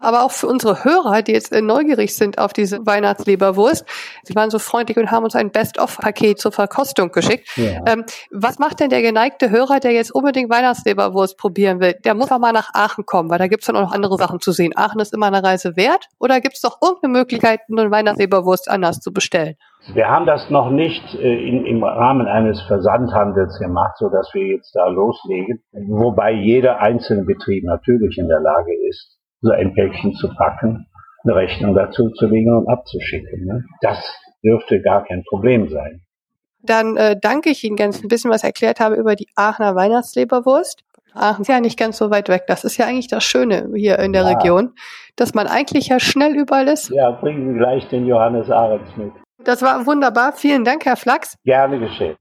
Aber auch für unsere Hörer, die jetzt äh, neugierig sind auf diese Weihnachtsleberwurst, sie waren so freundlich und haben uns ein Best-of-Paket zur Verkostung geschickt. Ja. Ähm, was macht denn der geneigte Hörer, der jetzt unbedingt Weihnachtsleberwurst probieren will? Der muss auch mal nach Aachen kommen, weil da gibt's dann auch noch andere Sachen zu sehen. Aachen ist immer eine Reise wert oder gibt's doch irgendeine Möglichkeit, eine Weihnachtsleberwurst anders zu bestellen? Wir haben das noch nicht äh, in, im Rahmen eines Versandhandels gemacht, so dass wir jetzt da loslegen. Wobei jeder einzelne Betrieb natürlich in der Lage ist, so ein Päckchen zu packen, eine Rechnung dazu zu legen und abzuschicken. Ne? Das dürfte gar kein Problem sein. Dann äh, danke ich Ihnen ganz ein bisschen, was erklärt habe über die Aachener Weihnachtsleberwurst. Aachen ist ja nicht ganz so weit weg. Das ist ja eigentlich das Schöne hier in der ja. Region, dass man eigentlich ja schnell überall ist. Ja, bringen Sie gleich den Johannes Ahrens mit. Das war wunderbar. Vielen Dank, Herr Flachs. Gerne geschehen.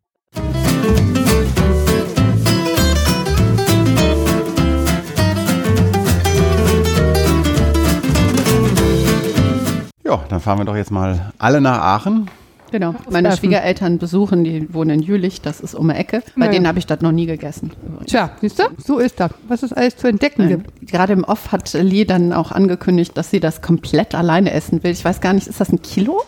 Ja, dann fahren wir doch jetzt mal alle nach Aachen. Genau. Meine Schwiegereltern besuchen, die wohnen in Jülich, das ist um die Ecke. Bei ja. denen habe ich das noch nie gegessen. Tja, siehst du? So ist das. Was es alles zu entdecken Nein. gibt. Gerade im Off hat Lee dann auch angekündigt, dass sie das komplett alleine essen will. Ich weiß gar nicht, ist das ein Kilo?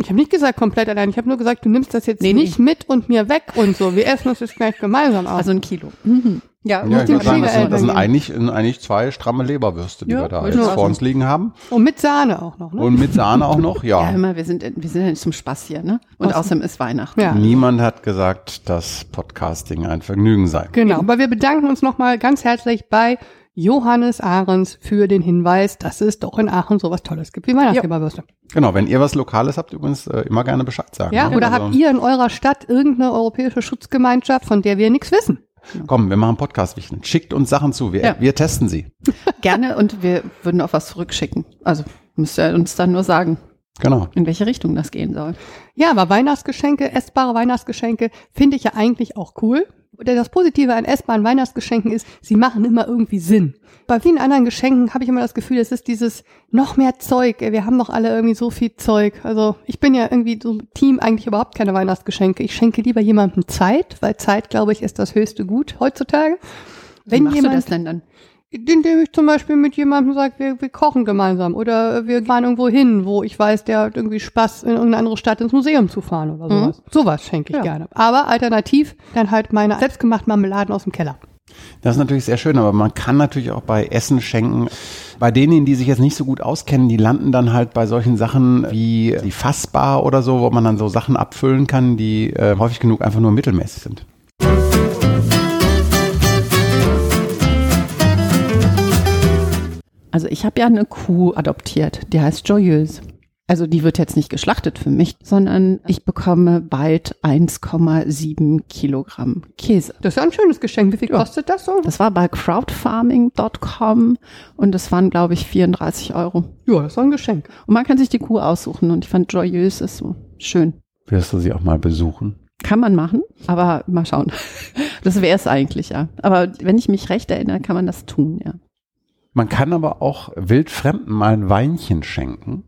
Ich habe nicht gesagt komplett allein. Ich habe nur gesagt, du nimmst das jetzt nee, nicht nee. mit und mir weg und so. Wir essen uns jetzt gleich gemeinsam aus. Also ein Kilo. Mhm. Ja, ja ich sagen, das, sind, das sind eigentlich, eigentlich zwei stramme Leberwürste, die ja, wir da jetzt vor uns liegen haben. Und mit Sahne auch noch, ne? Und mit Sahne auch noch, ja. <laughs> Ja, immer, wir sind, wir sind ja nicht zum Spaß hier, ne? Und Was? außerdem ist Weihnachten. Ja. Niemand hat gesagt, dass Podcasting ein Vergnügen sei. Genau, aber wir bedanken uns nochmal ganz herzlich bei Johannes Ahrens für den Hinweis, dass es doch in Aachen sowas Tolles gibt wie Weihnachtsleberwürste. Genau, wenn ihr was Lokales habt, übrigens äh, immer gerne Bescheid sagen. Ja, ne? oder also, habt ihr in eurer Stadt irgendeine europäische Schutzgemeinschaft, von der wir nichts wissen? Komm, wir machen Podcast wichteln. Schickt uns Sachen zu, wir, ja. wir testen sie. <laughs> Gerne und wir würden auch was zurückschicken. Also müsst ihr uns dann nur sagen. Genau. In welche Richtung das gehen soll. Ja, aber Weihnachtsgeschenke, essbare Weihnachtsgeschenke, finde ich ja eigentlich auch cool. Das Positive an essbaren Weihnachtsgeschenken ist, sie machen immer irgendwie Sinn. Bei vielen anderen Geschenken habe ich immer das Gefühl, es ist dieses noch mehr Zeug. Wir haben doch alle irgendwie so viel Zeug. Also ich bin ja irgendwie so Team eigentlich überhaupt keine Weihnachtsgeschenke. Ich schenke lieber jemandem Zeit, weil Zeit, glaube ich, ist das höchste Gut heutzutage. Wenn Wie machst jemand, du das denn dann? Indem ich zum Beispiel mit jemandem sage, wir, wir kochen gemeinsam oder wir fahren irgendwo hin, wo ich weiß, der hat irgendwie Spaß, in irgendeine andere Stadt ins Museum zu fahren oder mhm. sowas. Mhm. Sowas schenke ich ja. gerne. Aber alternativ dann halt meine selbstgemachten Marmeladen aus dem Keller. Das ist natürlich sehr schön, aber man kann natürlich auch bei Essen schenken. Bei denen, die sich jetzt nicht so gut auskennen, die landen dann halt bei solchen Sachen wie die Fassbar oder so, wo man dann so Sachen abfüllen kann, die äh, häufig genug einfach nur mittelmäßig sind. Also ich habe ja eine Kuh adoptiert, die heißt Joyeuse. Also die wird jetzt nicht geschlachtet für mich, sondern ich bekomme bald 1,7 Kilogramm Käse. Das ist ja ein schönes Geschenk. Wie viel ja. kostet das so? Das war bei crowdfarming.com und das waren, glaube ich, 34 Euro. Ja, das ist ein Geschenk. Und man kann sich die Kuh aussuchen und ich fand Joyeuse ist so schön. Wirst du sie auch mal besuchen? Kann man machen, aber mal schauen. <laughs> Das wäre es eigentlich, ja. Aber wenn ich mich recht erinnere, kann man das tun, ja. Man kann aber auch Wildfremden mal ein Weinchen schenken.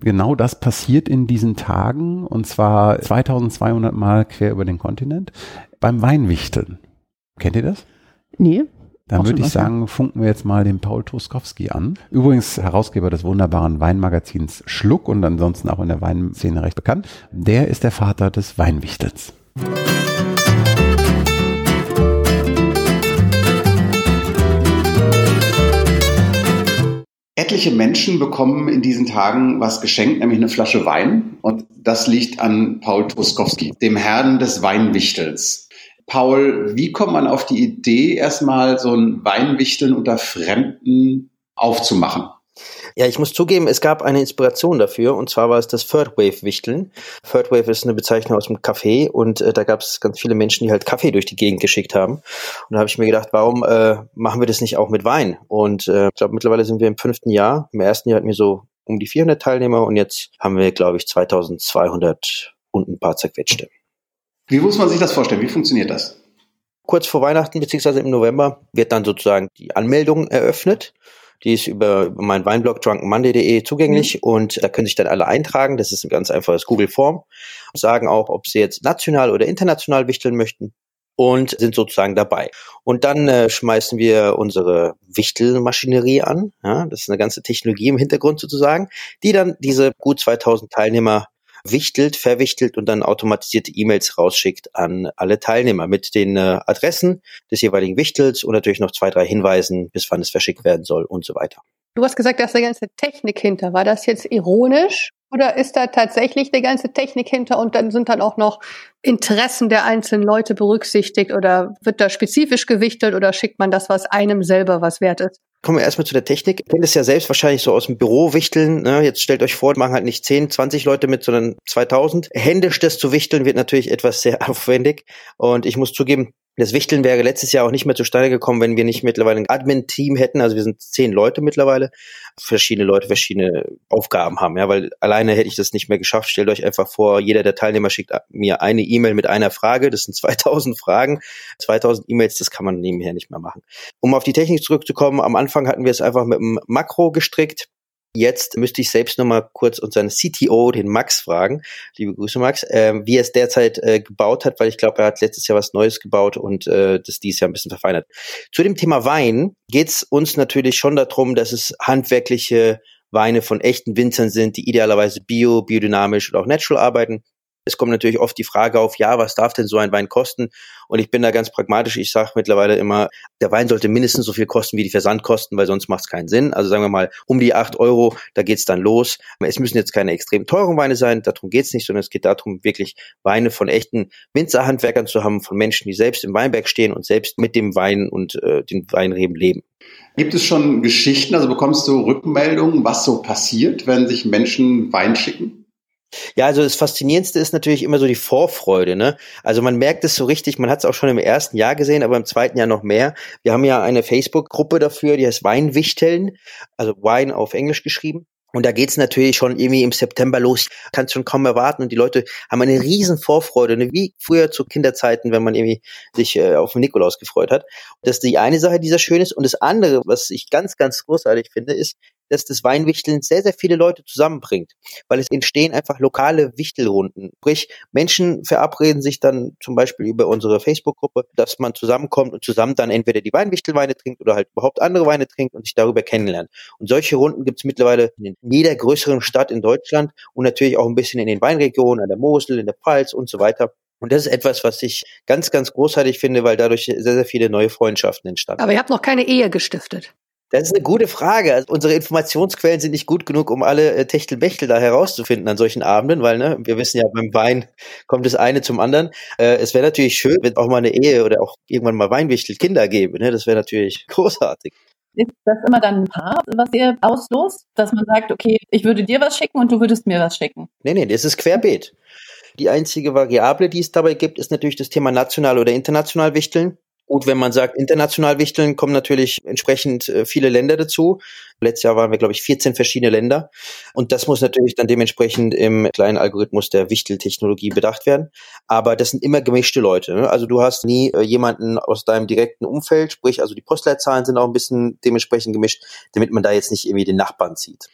Genau das passiert in diesen Tagen und zwar 2200 Mal quer über den Kontinent beim Weinwichteln. Kennt ihr das? Nee. Dann würde ich sagen, funken wir jetzt mal den Paul Truskowski an. Übrigens Herausgeber des wunderbaren Weinmagazins Schluck und ansonsten auch in der Weinszene recht bekannt. Der ist der Vater des Weinwichtels. Etliche Menschen bekommen in diesen Tagen was geschenkt, nämlich eine Flasche Wein. Und das liegt an Paul Truskowski, dem Herrn des Weinwichtels. Paul, wie kommt man auf die Idee, erstmal so ein Weinwichteln unter Fremden aufzumachen? Ja, ich muss zugeben, es gab eine Inspiration dafür und zwar war es das Third Wave Wichteln. Third Wave ist eine Bezeichnung aus dem Café und äh, da gab es ganz viele Menschen, die halt Kaffee durch die Gegend geschickt haben. Und da habe ich mir gedacht, warum äh, machen wir das nicht auch mit Wein? Und äh, ich glaube, mittlerweile sind wir im fünften Jahr. Im ersten Jahr hatten wir so um die 400 Teilnehmer und jetzt haben wir, glaube ich, 2200 und ein paar zerquetschte. Wie muss man sich das vorstellen? Wie funktioniert das? Kurz vor Weihnachten beziehungsweise im November wird dann sozusagen die Anmeldung eröffnet. Die ist über, über meinen Weinblog drunkenmonday.de zugänglich mhm. und da können sich dann alle eintragen. Das ist ein ganz einfaches Google-Form. Sagen auch, ob sie jetzt national oder international wichteln möchten und sind sozusagen dabei. Und dann äh, schmeißen wir unsere Wichtelmaschinerie an. Ja, das ist eine ganze Technologie im Hintergrund sozusagen, die dann diese gut 2000 Teilnehmer wichtelt, verwichtelt und dann automatisierte E-Mails rausschickt an alle Teilnehmer mit den äh, Adressen des jeweiligen Wichtels und natürlich noch zwei, drei Hinweisen, bis wann es verschickt werden soll und so weiter. Du hast gesagt, da ist eine ganze Technik hinter. War das jetzt ironisch oder ist da tatsächlich eine ganze Technik hinter und dann sind dann auch noch Interessen der einzelnen Leute berücksichtigt oder wird da spezifisch gewichtelt oder schickt man das, was einem selber was wert ist? Kommen wir erstmal zu der Technik. Ich kenne es ja selbst wahrscheinlich so aus dem Büro wichteln. Ne? Jetzt stellt euch vor, machen halt nicht 10, 20 Leute mit, sondern 2000. Händisch das zu wichteln wird natürlich etwas sehr <laughs> aufwendig. Und ich muss zugeben, das Wichteln wäre letztes Jahr auch nicht mehr zustande gekommen, wenn wir nicht mittlerweile ein Admin-Team hätten. Also wir sind zehn Leute mittlerweile, verschiedene Leute verschiedene Aufgaben haben. Ja, weil alleine hätte ich das nicht mehr geschafft. Stellt euch einfach vor, jeder der Teilnehmer schickt mir eine E-Mail mit einer Frage. Das sind <laughs> 2000 Fragen, 2000 E-Mails. Das kann man nebenher nicht mehr machen. Um auf die Technik zurückzukommen, am Anfang hatten wir es einfach mit einem Makro gestrickt. Jetzt müsste ich selbst nochmal kurz unseren CTO, den Max, fragen. Liebe Grüße, Max, äh, wie er es derzeit äh, gebaut hat, weil ich glaube, er hat letztes Jahr was Neues gebaut und äh, das dieses Jahr ein bisschen verfeinert. Zu dem Thema Wein geht es uns natürlich schon darum, dass es handwerkliche Weine von echten Winzern sind, die idealerweise bio, biodynamisch und auch natural arbeiten. Es kommt natürlich oft die Frage auf, ja, was darf denn so ein Wein kosten? Und ich bin da ganz pragmatisch. Ich sage mittlerweile immer, der Wein sollte mindestens so viel kosten wie die Versandkosten, weil sonst macht es keinen Sinn. Also sagen wir mal, um die acht Euro, da geht's dann los. Es müssen jetzt keine extrem teuren Weine sein, darum geht's nicht, sondern es geht darum, wirklich Weine von echten Winzerhandwerkern zu haben, von Menschen, die selbst im Weinberg stehen und selbst mit dem Wein und äh, den Weinreben leben. Gibt es schon Geschichten, also bekommst du Rückmeldungen, was so passiert, wenn sich Menschen Wein schicken? Ja, also das Faszinierendste ist natürlich immer so die Vorfreude. Ne? Also man merkt es so richtig, man hat es auch schon im ersten Jahr gesehen, aber im zweiten Jahr noch mehr. Wir haben ja eine Facebook-Gruppe dafür, die heißt Weinwichteln, also Wine auf Englisch geschrieben. Und da geht's natürlich schon irgendwie im September los, kannst schon kaum erwarten. Und die Leute haben eine riesen Vorfreude, ne? wie früher zu Kinderzeiten, wenn man irgendwie sich äh, auf den Nikolaus gefreut hat. Das ist die eine Sache, die sehr schön ist. Und das andere, was ich ganz, ganz großartig finde, ist, dass das Weinwichteln sehr, sehr viele Leute zusammenbringt, weil es entstehen einfach lokale Wichtelrunden. Sprich, Menschen verabreden sich dann zum Beispiel über unsere Facebook-Gruppe, dass man zusammenkommt und zusammen dann entweder die Weinwichtelweine trinkt oder halt überhaupt andere Weine trinkt und sich darüber kennenlernt. Und solche Runden gibt es mittlerweile in jeder größeren Stadt in Deutschland und natürlich auch ein bisschen in den Weinregionen, an der Mosel, in der Pfalz und so weiter. Und das ist etwas, was ich ganz, ganz großartig finde, weil dadurch sehr, sehr viele neue Freundschaften entstanden. Aber ihr habt noch keine Ehe gestiftet. Das ist eine gute Frage. Also unsere Informationsquellen sind nicht gut genug, um alle äh, Techtelbechtel da herauszufinden an solchen Abenden, weil ne, wir wissen ja, beim Wein kommt das eine zum anderen. Äh, es wäre natürlich schön, wenn auch mal eine Ehe oder auch irgendwann mal Weinwichtel Kinder gäbe. Ne? Das wäre natürlich <laughs> großartig. Ist das immer dann ein Paar, was ihr auslost? Dass man sagt, okay, ich würde dir was schicken und du würdest mir was schicken? Nee, nee, das ist querbeet. Die einzige Variable, die es dabei gibt, ist natürlich das Thema national oder international Wichteln. Gut, wenn man sagt, international wichteln, kommen natürlich entsprechend äh, viele Länder dazu. Letztes Jahr waren wir, glaube ich, 14 verschiedene Länder. Und das muss natürlich dann dementsprechend im kleinen Algorithmus der Wichteltechnologie bedacht werden. Aber das sind immer gemischte Leute. Ne? Also du hast nie äh, jemanden aus deinem direkten Umfeld, sprich, also die Postleitzahlen sind auch ein bisschen dementsprechend gemischt, damit man da jetzt nicht irgendwie den Nachbarn zieht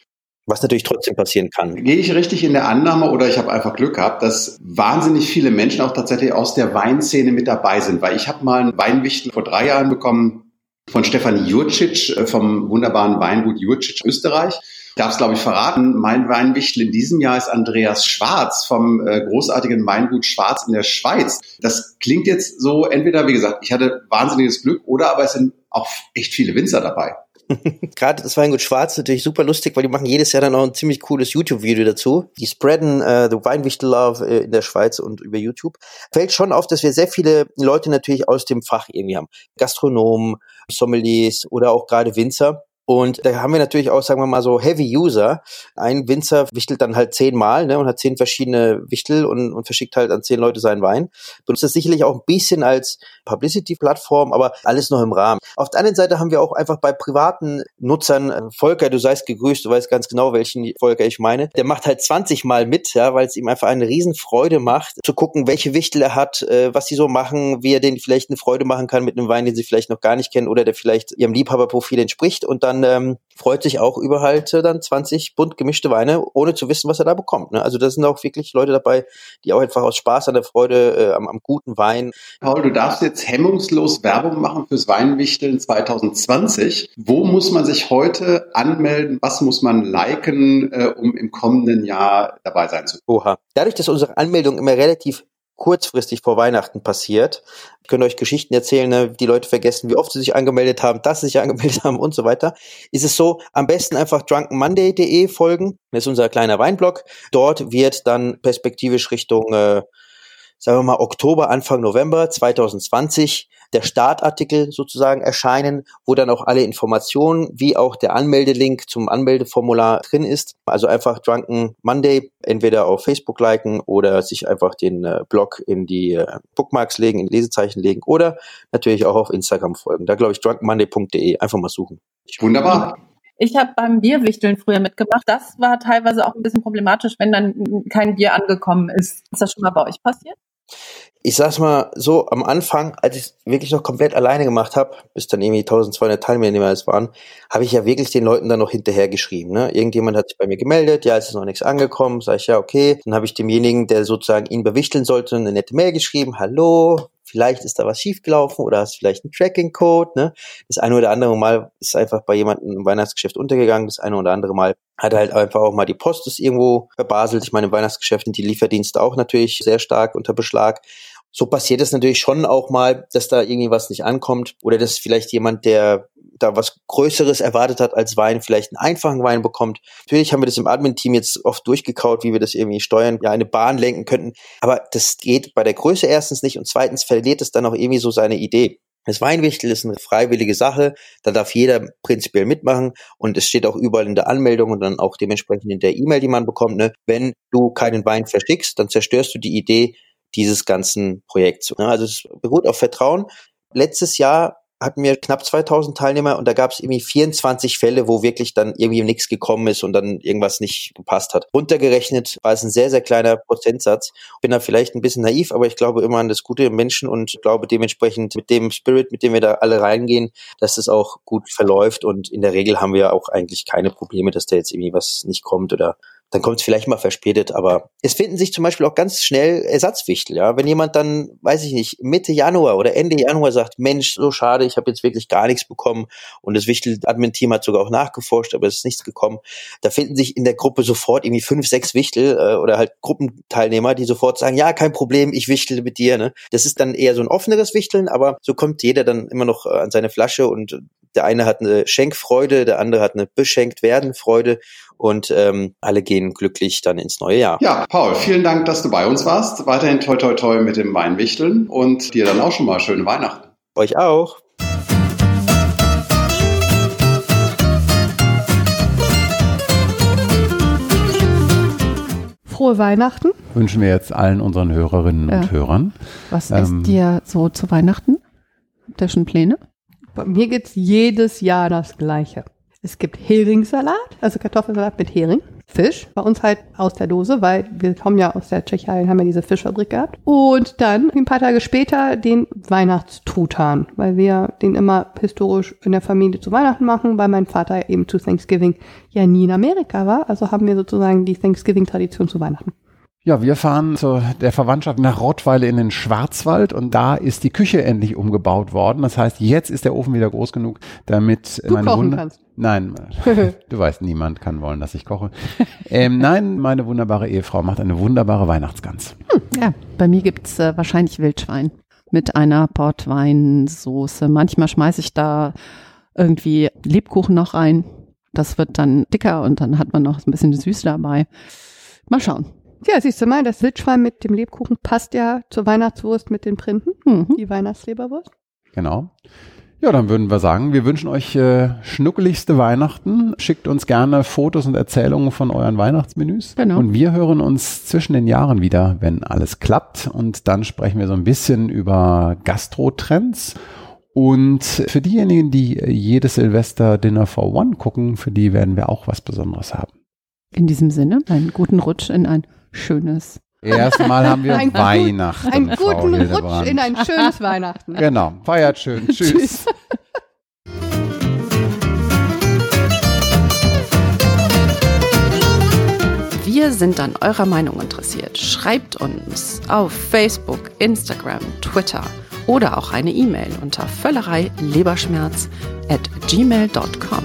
was natürlich trotzdem passieren kann. Gehe ich richtig in der Annahme oder ich habe einfach Glück gehabt, dass wahnsinnig viele Menschen auch tatsächlich aus der Weinszene mit dabei sind? Weil ich habe mal einen Weinwichtel vor drei Jahren bekommen von Stefanie Jurcic äh, vom wunderbaren Weingut Jurcic Österreich. Ich darf es, glaube ich, verraten. Mein Weinwichtel in diesem Jahr ist Andreas Schwarz vom äh, großartigen Weingut Schwarz in der Schweiz. Das klingt jetzt so, entweder, wie gesagt, ich hatte wahnsinniges Glück oder aber es sind auch echt viele Winzer dabei. <laughs> Gerade das Weingut Schwarz natürlich super lustig, weil die machen jedes Jahr dann auch ein ziemlich cooles YouTube-Video dazu. Die spreaden äh, The Weinwichtel Love äh, in der Schweiz und über YouTube. Fällt schon auf, dass wir sehr viele Leute natürlich aus dem Fach irgendwie haben. Gastronomen, Sommeliers oder auch gerade Winzer. Und da haben wir natürlich auch, sagen wir mal so, Heavy User. Ein Winzer wichtelt dann halt zehnmal ne, und hat zehn verschiedene Wichtel und, und verschickt halt an zehn Leute seinen Wein. Benutzt das sicherlich auch ein bisschen als Publicity-Plattform, aber alles noch im Rahmen. Auf der anderen Seite haben wir auch einfach bei privaten Nutzern, äh, Volker, du seist gegrüßt, du weißt ganz genau, welchen Volker ich meine, der macht halt 20 Mal mit, ja, weil es ihm einfach eine Riesenfreude macht, zu gucken, welche Wichtel er hat, äh, was sie so machen, wie er denen vielleicht eine Freude machen kann mit einem Wein, den sie vielleicht noch gar nicht kennen oder der vielleicht ihrem Liebhaberprofil entspricht und dann dann ähm, freut sich auch über halt äh, dann 20 bunt gemischte Weine, ohne zu wissen, was er da bekommt. Ne? Also da sind auch wirklich Leute dabei, die auch einfach aus Spaß an der Freude äh, am, am guten Wein. Paul, du darfst jetzt hemmungslos Werbung machen fürs Weinwichteln 2020. Wo muss man sich heute anmelden? Was muss man liken, äh, um im kommenden Jahr dabei sein zu können? Oha. Dadurch, dass unsere Anmeldung immer relativ kurzfristig vor Weihnachten passiert. Ich könnte euch Geschichten erzählen, ne? die Leute vergessen, wie oft sie sich angemeldet haben, dass sie sich <laughs> angemeldet haben und so weiter. Ist es so, am besten einfach drunkenmonday.de folgen. Das ist unser kleiner Weinblog. Dort wird dann perspektivisch Richtung äh, sagen wir mal, Oktober, Anfang November 2020 der Startartikel sozusagen erscheinen, wo dann auch alle Informationen wie auch der Anmeldelink zum Anmeldeformular drin ist. Also einfach Drunken Monday entweder auf Facebook liken oder sich einfach den äh, Blog in die äh, Bookmarks legen, in Lesezeichen legen oder natürlich auch auf Instagram folgen. Da glaube ich drunkenmonday.de einfach mal suchen. Wunderbar. Ich habe beim Bierwichteln früher mitgemacht. Das war teilweise auch ein bisschen problematisch, wenn dann kein Bier angekommen ist. Ist das schon mal bei euch passiert? Ich sag's mal so, am Anfang, als ich wirklich noch komplett alleine gemacht habe, bis dann irgendwie 1200 Teilnehmer es waren, habe ich ja wirklich den Leuten dann noch hinterher geschrieben. Ne? Irgendjemand hat sich bei mir gemeldet, ja, es ist noch nichts angekommen, sage ich ja, okay. Dann habe ich demjenigen, der sozusagen ihn bewichteln sollte, eine nette Mail geschrieben, hallo, vielleicht ist da was schiefgelaufen oder hast vielleicht einen Tracking-Code. Ne? Das eine oder andere Mal ist einfach bei jemandem im Weihnachtsgeschäft untergegangen. Das eine oder andere Mal hat halt einfach auch mal die Post ist irgendwo verbaselt. Ich meine, im Weihnachtsgeschäft sind die Lieferdienste auch natürlich sehr stark unter Beschlag. So passiert es natürlich schon auch mal, dass da irgendwie was nicht ankommt oder dass vielleicht jemand, der da was Größeres erwartet hat als Wein, vielleicht einen einfachen Wein bekommt. Natürlich haben wir das im Admin-Team jetzt oft durchgekaut, wie wir das irgendwie steuern, ja, eine Bahn lenken könnten. Aber das geht bei der Größe erstens nicht und zweitens verliert es dann auch irgendwie so seine Idee. Das Weinwichtel ist eine freiwillige Sache, da darf jeder prinzipiell mitmachen und es steht auch überall in der Anmeldung und dann auch dementsprechend in der E-Mail, die man bekommt, ne? wenn du keinen Wein verschickst, dann zerstörst du die Idee dieses ganzen Projekts. Also es beruht auf Vertrauen. Letztes Jahr hatten wir knapp 2000 Teilnehmer und da gab es irgendwie 24 Fälle, wo wirklich dann irgendwie nichts gekommen ist und dann irgendwas nicht gepasst hat. Runtergerechnet war es ein sehr, sehr kleiner Prozentsatz. Bin da vielleicht ein bisschen naiv, aber ich glaube immer an das Gute im Menschen und glaube dementsprechend mit dem Spirit, mit dem wir da alle reingehen, dass das auch gut verläuft und in der Regel haben wir auch eigentlich keine Probleme, dass da jetzt irgendwie was nicht kommt oder dann kommt es vielleicht mal verspätet, aber es finden sich zum Beispiel auch ganz schnell Ersatzwichtel, ja. Wenn jemand dann, weiß ich nicht, Mitte Januar oder Ende Januar sagt, Mensch, so schade, ich habe jetzt wirklich gar nichts bekommen und das Wichtel-Admin-Team hat sogar auch nachgeforscht, aber es ist nichts gekommen, da finden sich in der Gruppe sofort irgendwie fünf, sechs Wichtel äh, oder halt Gruppenteilnehmer, die sofort sagen, ja, kein Problem, ich wichtel mit dir, ne. Das ist dann eher so ein offeneres Wichteln, aber so kommt jeder dann immer noch äh, an seine Flasche und der eine hat eine Schenkfreude, der andere hat eine beschenkt werden Freude und ähm, alle gehen glücklich dann ins neue Jahr. Ja, Paul, vielen Dank, dass du bei uns warst. Weiterhin toi toi toi mit dem Weinwichteln und dir dann auch schon mal schöne Weihnachten. Euch auch. Frohe Weihnachten. Wünschen wir jetzt allen unseren Hörerinnen Ja. und Hörern. Was Ähm, ist dir so zu Weihnachten? Habt ihr schon Pläne? Bei mir gibt's jedes Jahr das Gleiche. Es gibt Heringssalat, also Kartoffelsalat mit Hering. Fisch, bei uns halt aus der Dose, weil wir kommen ja aus der Tschechei und haben ja diese Fischfabrik gehabt. Und dann ein paar Tage später den Weihnachtstruthahn, weil wir den immer historisch in der Familie zu Weihnachten machen, weil mein Vater eben zu Thanksgiving ja nie in Amerika war. Also haben wir sozusagen die Thanksgiving-Tradition zu Weihnachten. Ja, wir fahren zu der Verwandtschaft nach Rottweile in den Schwarzwald und da ist die Küche endlich umgebaut worden. Das heißt, jetzt ist der Ofen wieder groß genug, damit Du meine kochen Wunder- kannst. Nein, <laughs> du weißt, niemand kann wollen, dass ich koche. ähm, nein, meine wunderbare Ehefrau macht eine wunderbare Weihnachtsgans. Ja, bei mir gibt's äh, wahrscheinlich Wildschwein mit einer Portweinsoße. Manchmal schmeiße ich da irgendwie Lebkuchen noch rein. Das wird dann dicker und dann hat man noch ein bisschen Süße dabei. Mal schauen. Ja, siehst du mal, das Wildschwein mit dem Lebkuchen passt ja zur Weihnachtswurst mit den Printen, Mhm. die Weihnachtsleberwurst. Genau. Ja, dann würden wir sagen, wir wünschen euch äh, schnuckeligste Weihnachten. Schickt uns gerne Fotos und Erzählungen von euren Weihnachtsmenüs. Genau. Und wir hören uns zwischen den Jahren wieder, wenn alles klappt. Und dann sprechen wir so ein bisschen über Gastro-Trends. Und für diejenigen, die jedes Silvester Dinner for One gucken, für die werden wir auch was Besonderes haben. In diesem Sinne, einen guten Rutsch in ein schönes. Erstmal haben wir <laughs> Ein gut- Weihnachten. Einen Frau guten. Rutsch in ein schönes Weihnachten. Genau. Feiert schön. <laughs> Tschüss. Wir sind an eurer Meinung interessiert. Schreibt uns auf Facebook, Instagram, Twitter oder auch eine E-Mail unter völlerei leberschmerz at gmail.com.